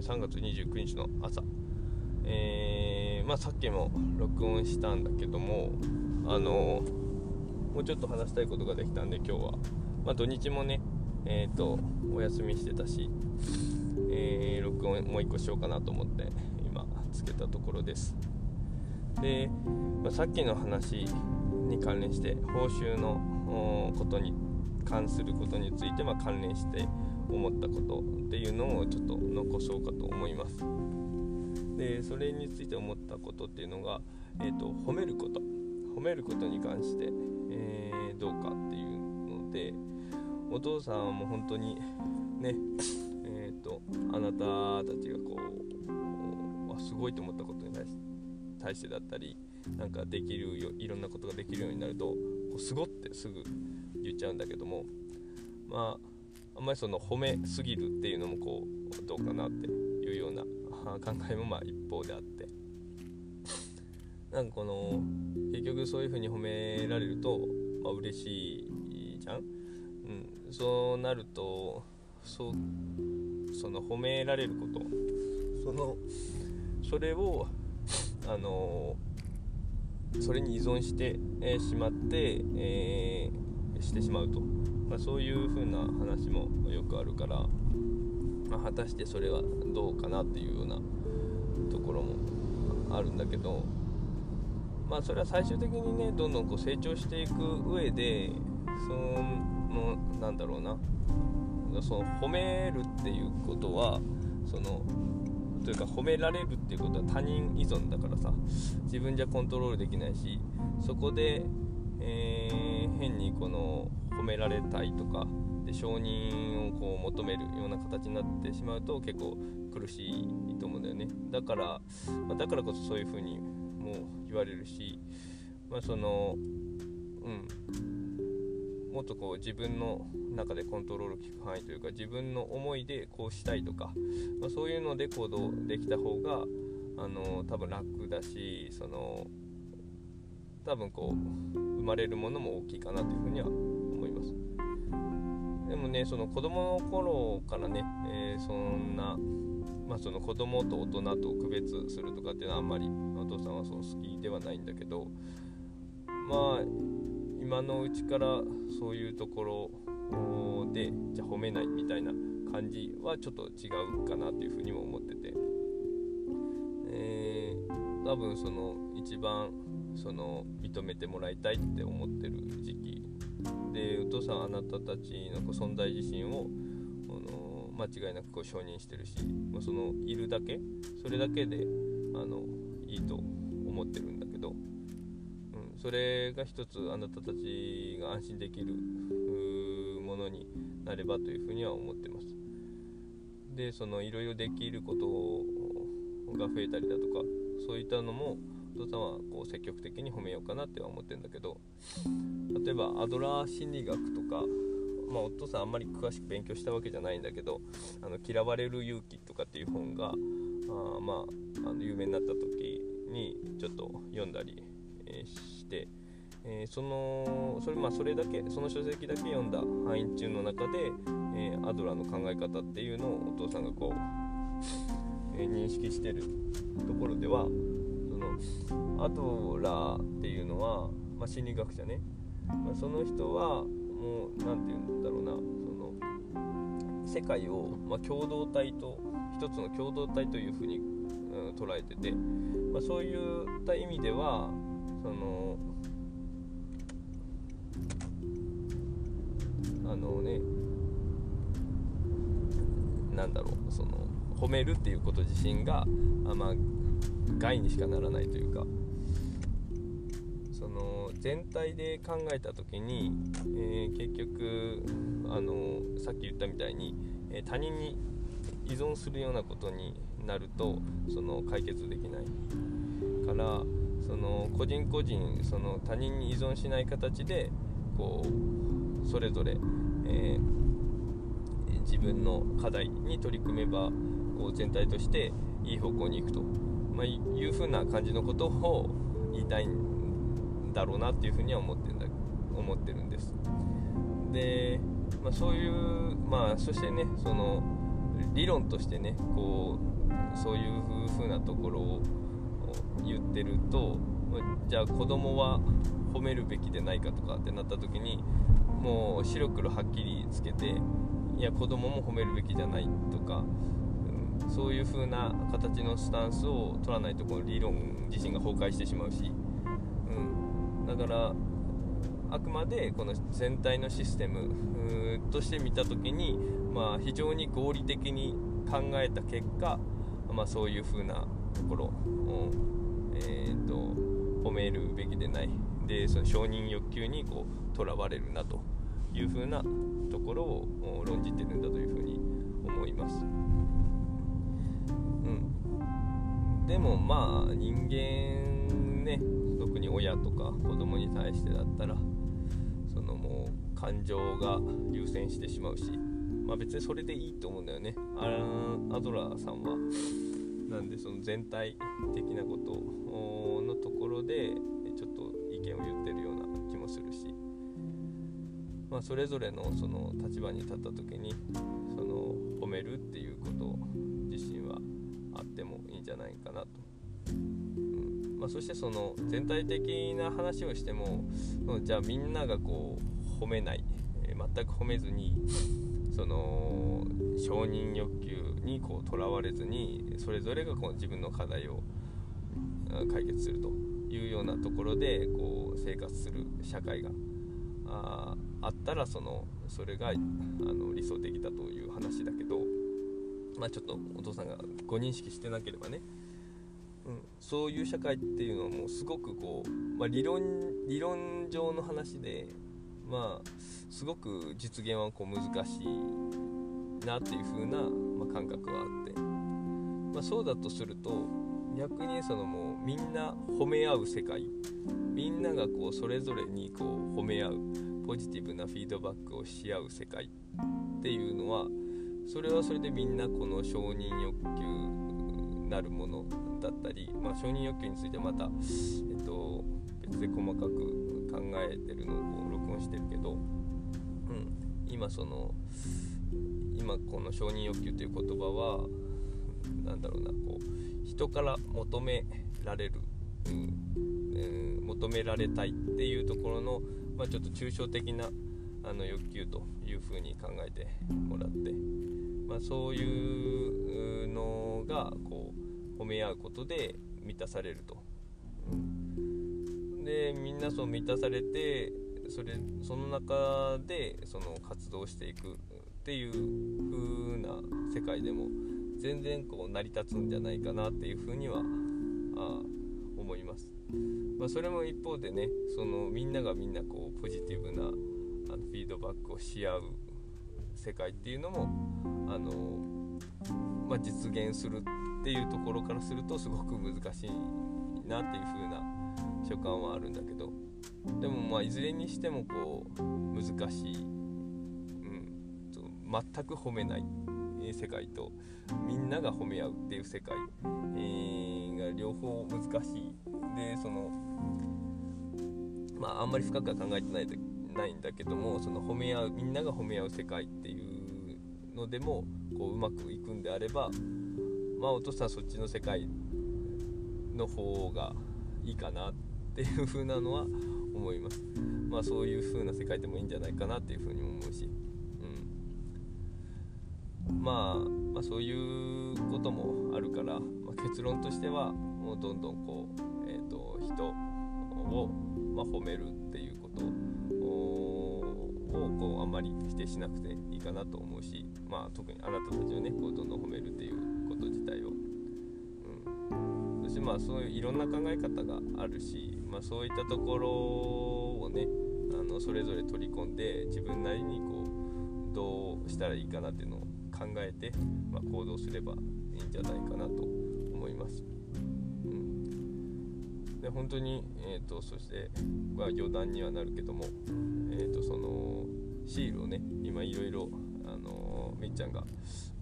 3月29日の朝、えー、まあ、さっきも録音したんだけどもあのもうちょっと話したいことができたんで今日は、まあ、土日もねえっ、とお休みしてたし、え録音もう一個しようかなと思って今つけたところです。で、まあ、さっきの話に関連して報酬のことに関することについて、ま、関連して思ったことっていうのをちょっと残そうかと思います。でそれについて思ったことっていうのが、えーと、褒めること。褒めることに関して、えー、どうかっていうのでお父さんも本当にねえっ、ー、とあなたたちがこうすごいと思ったことに対して対してだったりなんかできるよいろんなことができるようになるとこうすごってすぐ言っちゃうんだけどもまああんまりその褒めすぎるっていうのもこうどうかなっていうような考えもまあ一方であって。なんかこの結局そういう風に褒められると、まあ、嬉しいじゃん、うん、そうなるとそその褒められること。そのそれをあのそれに依存して、え、しまって、えー、してしまうと。まあ、そういう風な話もよくあるから、まあ、果たしてそれはどうかなっていうようなところもあるんだけどまあそれは最終的にねどんどんこう成長していく上でそのなんだろうな。その褒めるっていうことはそのというか褒められるっていうことは他人依存だからさ自分じゃコントロールできないしそこで、えー、変にこの褒められたいとかで承認をこう求めるような形になってしまうと結構苦しいと思うんだよね。だから、まあ、だからこそそういう風にもう言われるし、まあ、そのうん。もっとこう自分の中でコントロール効く範囲というか自分の思いでこうしたいとか、まあ、そういうので行動できた方があの多分楽だしその多分こう生まれるものも大きいかなというふうにはねその子供の頃からね、えー、そんな、まあ、その子供と大人と区別するとかっていうのはあんまりお父さんはそう好きではないんだけどまあ今のうちからそういうところでじゃ褒めないみたいな感じはちょっと違うかなっていうふうにも思ってて、えー、多分その一番その認めてもらいたいって思ってる時期でお父さんあなたたちの存在自身をあの間違いなくこう承認してるし、まあ、そのいるだけそれだけであのいいと思ってるんだけど、うん、それが一つあなたたちが安心できるものになればというふうには思ってます。でそのいろいろできることが増えたりだとかそういったのもお父さんはこう積極的に褒めようかなっては思ってるんだけど例えばアドラー心理学とか、まあ、お父さんあんまり詳しく勉強したわけじゃないんだけど「あの嫌われる勇気」とかっていう本があまああの有名になった時にちょっと読んだり、えー、して、えー、そのそれまあそれだけその書籍だけ読んだ範囲中の中で、えー、アドラーの考え方っていうのをお父さんがこう、え認識してるところではアドラーっていうのは、まあ、心理学者ね。まあ、その人はもう何て言うんだろうな。その世界を、まあ、共同体と一つの共同体というふうに、うん、捉えてて、まあ、そういった意味ではそのあのねなんだろうその褒めるっていうこと自身があまあ害にしかならないというかその全体で考えた時に、えー、結局あのさっき言ったみたいに、え、他人に依存するようなことになるとその解決できないからその個人個人その他人に依存しない形でこうそれぞれ、えー、自分の課題に取り組めばこう全体としていい方向に行くと、まあ、いうふうな感じのことを言いたいんだろうなっていうふうには思ってるんだ思ってるんです。で、まあ、そういうまあそしてねその理論としてねこうそういう風なところを言ってるとじゃあ子供は褒めるべきでないかとかってなった時にもう白黒はっきりつけていや子供も褒めるべきじゃないとか、そういう風な形のスタンスを取らないとこの理論自身が崩壊してしまうし、うん、だからあくまでこの全体のシステムとして見た時に、まあ、非常に合理的に考えた結果、まあ、そういう風なところを、えーと、褒めるべきでない。でその承認欲求にとらわれるなという風なところを論じてるんだというふうに思います。でもまあ人間ね特に親とか子供に対してだったらそのもう感情が優先してしまうしまあ別にそれでいいと思うんだよね。アドラーさんはなんでその全体的なことのところでちょっと意見を言ってるような気もするしまあそれぞれのその立場に立った時にその褒めるっていうこと自身はあってもいいんじゃないかなと。まあ、そしてその全体的な話をしてもじゃあみんながこう褒めない、えー、全く褒めずにその承認欲求にこうとらわれずにそれぞれがこう自分の課題を解決するというようなところでこう生活する社会がああったらそのそれがあの理想的だという話だけど、まあ、ちょっとお父さんがご認識してなければね。うん、そういう社会っていうのはもうすごくこう、まあ、理論理論上の話でまあすごく実現はこう難しいなっていう風な、まあ、感覚はあって、まあ、そうだとすると逆にそのもうみんな褒め合う世界。みんながこうそれぞれにこう褒め合うポジティブなフィードバックをし合う世界っていうのはそれはそれでみんなこの承認欲求なるものだったり、まあ、承認欲求についてまた、えっと、別で細かく考えてるのを録音してるけど、うん、今その今この承認欲求という言葉は何だろうなこう人から求められる、うんえー、求められたいっていうところの、まあ、ちょっと抽象的なあの欲求というふうに考えてもらって、まあ、そういうのがこう褒め合うことで満たされると、でみんなそう満たされてそれその中でその活動していくっていう風な世界でも全然こう成り立つんじゃないかなっていうふうにはあ思います、まあ、それも一方でねそのみんながみんなこうポジティブなフィードバックをし合う世界っていうのもあの、まあ、実現するっていうところからするとすごく難しいなっていう風な所感はあるんだけどでもまあいずれにしてもこう難しい、うん、全く褒めない世界とみんなが褒め合うっていう世界、えー、が両方難しい。でそのまああんまり深くは考えてないないんだけどもその褒め合うみんなが褒め合う世界っていうのでもこううまくいくんであればまあお父さんそっちの世界の方がいいかなっていう風なのは思います。まあそういう風な世界でもいいんじゃないかなっていう風にも思うし、うん、まあ、まあそういうこともあるから、まあ、結論としてはもうどんどんこう、えーと、人を、まあ、褒めるをこうあんまり否定しなくていいかなと思うし、まあ、特にあなたたちをねこうどんどん褒めるっていうこと自体を、うん、そしてまあそういういろんな考え方があるし、まあ、そういったところをねあのそれぞれ取り込んで自分なりにこうどうしたらいいかなっていうのを考えて、まあ、行動すればいいんじゃないかなとで本当に、えーと、そして、まあ、余談にはなるけども、えーと、そのシールをね今いろいろあのみっちゃんが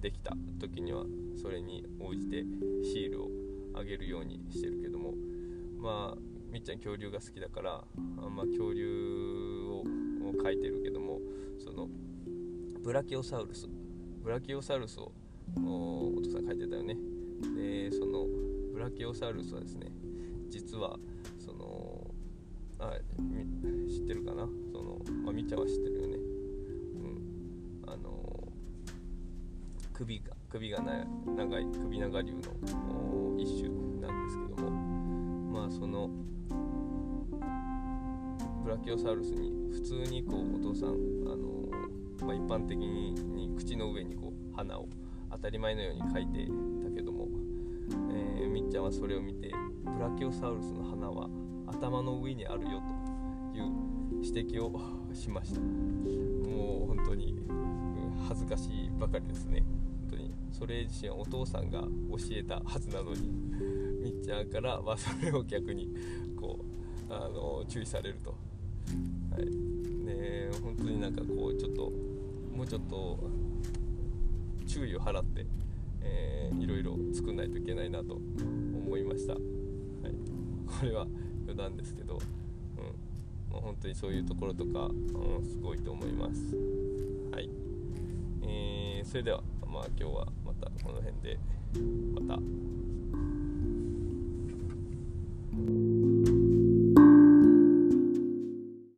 できた時にはそれに応じてシールをあげるようにしてるけどもまあみっちゃん恐竜が好きだからあんま恐竜を描いてるけどもそのブラキオサウルスブラキオサウルスをお父さん描いてたよね。でそのブラキオサウルスはですね実はそのあ知ってるかな？その、まあ、みっちゃんは知ってるよね。うん。あの首が首が長い首長竜の一種なんですけども。まあそのブラキオサウルスに普通にこうお父さんあの、まあ、一般的に口の上にこう花を当たり前のように描いてたけども、えー、みっちゃんはそれを見てブラキオサウルスの花は頭の上にあるよという指摘をしました。もう本当に恥ずかしいばかりですね。本当にそれ自身お父さんが教えたはずなのにみっちゃんから、ま、それを逆にこうあの注意されると。はい。ね本当になんかこうちょっともうちょっと注意を払って、えー、いろいろ作んないといけないなと思いました、はい、これは余談ですけど、うん。まあ、本当にそういうところとか、うん、すごいと思います。はい、えー、それではまあ今日はまたこの辺でまた。